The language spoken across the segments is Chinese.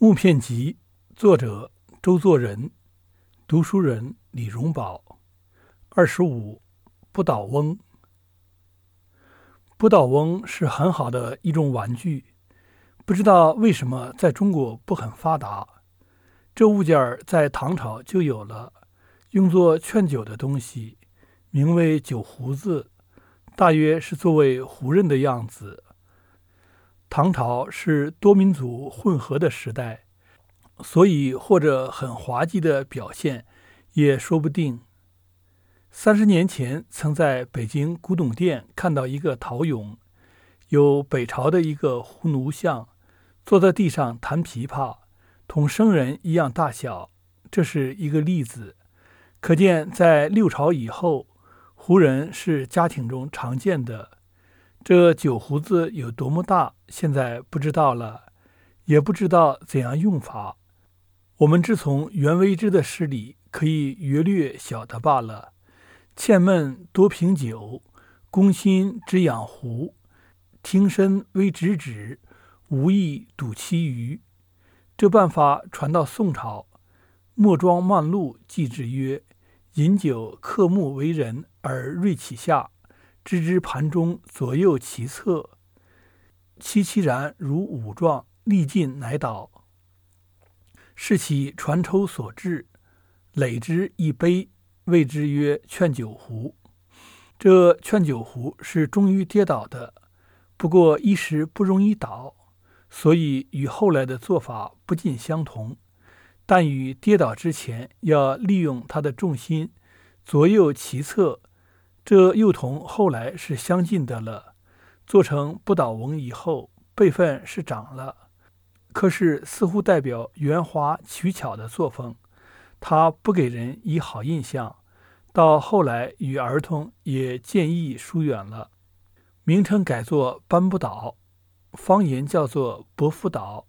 木片集》作者周作人，读书人李荣宝。二十五，不倒翁。不倒翁是很好的一种玩具，不知道为什么在中国不很发达。这物件儿在唐朝就有了，用作劝酒的东西，名为酒壶子，大约是作为壶人的样子。唐朝是多民族混合的时代，所以或者很滑稽的表现也说不定。三十年前，曾在北京古董店看到一个陶俑，有北朝的一个胡奴像，坐在地上弹琵琶，同生人一样大小。这是一个例子，可见在六朝以后，胡人是家庭中常见的。这酒壶子有多么大，现在不知道了，也不知道怎样用法。我们只从袁维之的诗里可以约略晓得罢了。欠闷多凭酒，攻心只养壶。听身微直止，无意睹其余。这办法传到宋朝，莫庄漫录记之曰：“饮酒克木为人，而锐其下。”知之盘中左右其侧，凄凄然如五状，力尽乃倒。是其传抽所致，累之一杯，谓之曰劝酒壶。这劝酒壶是终于跌倒的，不过一时不容易倒，所以与后来的做法不尽相同。但与跌倒之前要利用它的重心，左右其侧。这又同后来是相近的了。做成不倒翁以后，辈分是长了，可是似乎代表圆滑取巧的作风，他不给人以好印象。到后来与儿童也渐易疏远了，名称改作班不倒，方言叫做伯父倒。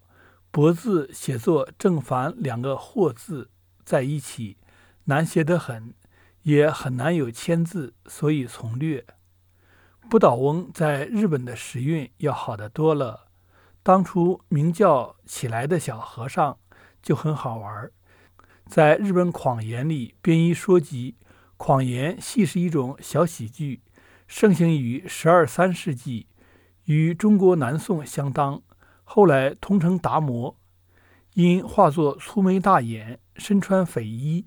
伯字写作正反两个或字在一起，难写得很。也很难有签字，所以从略。不倒翁在日本的时运要好得多了。当初名叫起来的小和尚就很好玩，在日本谎言里编一说集。谎言系是一种小喜剧，盛行于十二三世纪，与中国南宋相当。后来通称达摩，因化作粗眉大眼，身穿匪衣，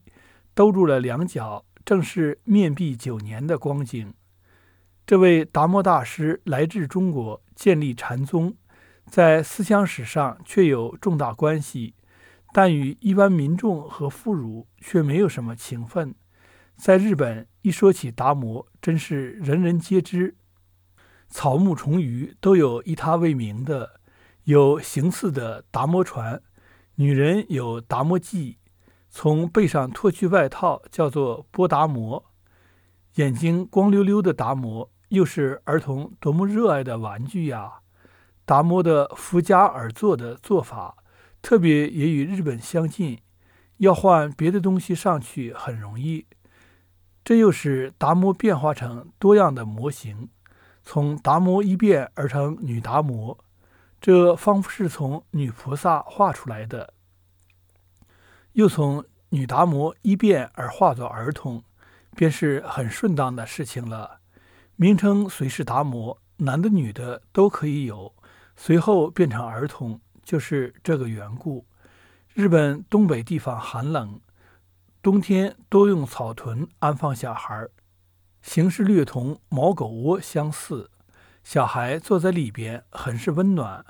兜住了两脚。正是面壁九年的光景。这位达摩大师来至中国，建立禅宗，在思想史上却有重大关系，但与一般民众和妇孺却没有什么情分。在日本，一说起达摩，真是人人皆知，草木虫鱼都有以他为名的，有形似的达摩船，女人有达摩髻。从背上脱去外套，叫做波达摩。眼睛光溜溜的达摩，又是儿童多么热爱的玩具呀！达摩的扶家而坐的做法，特别也与日本相近。要换别的东西上去很容易。这又使达摩变化成多样的模型，从达摩一变而成女达摩，这仿佛是从女菩萨画出来的。又从女达摩一变而化作儿童，便是很顺当的事情了。名称虽是达摩，男的女的都可以有。随后变成儿童，就是这个缘故。日本东北地方寒冷，冬天多用草屯安放小孩，形式略同毛狗窝相似。小孩坐在里边，很是温暖。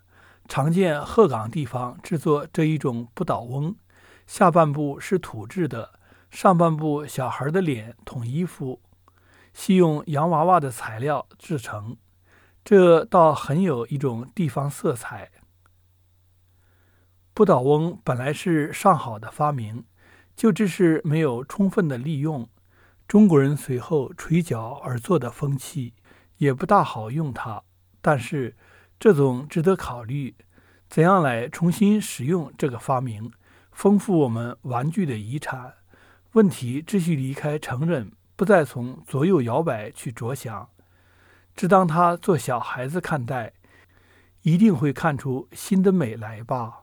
常见鹤岗地方制作这一种不倒翁。下半部是土制的，上半部小孩的脸同衣服，系用洋娃娃的材料制成，这倒很有一种地方色彩。不倒翁本来是上好的发明，就只是没有充分的利用。中国人随后垂脚而坐的风气，也不大好用它。但是这总值得考虑，怎样来重新使用这个发明？丰富我们玩具的遗产，问题只需离开成人，不再从左右摇摆去着想，只当他做小孩子看待，一定会看出新的美来吧。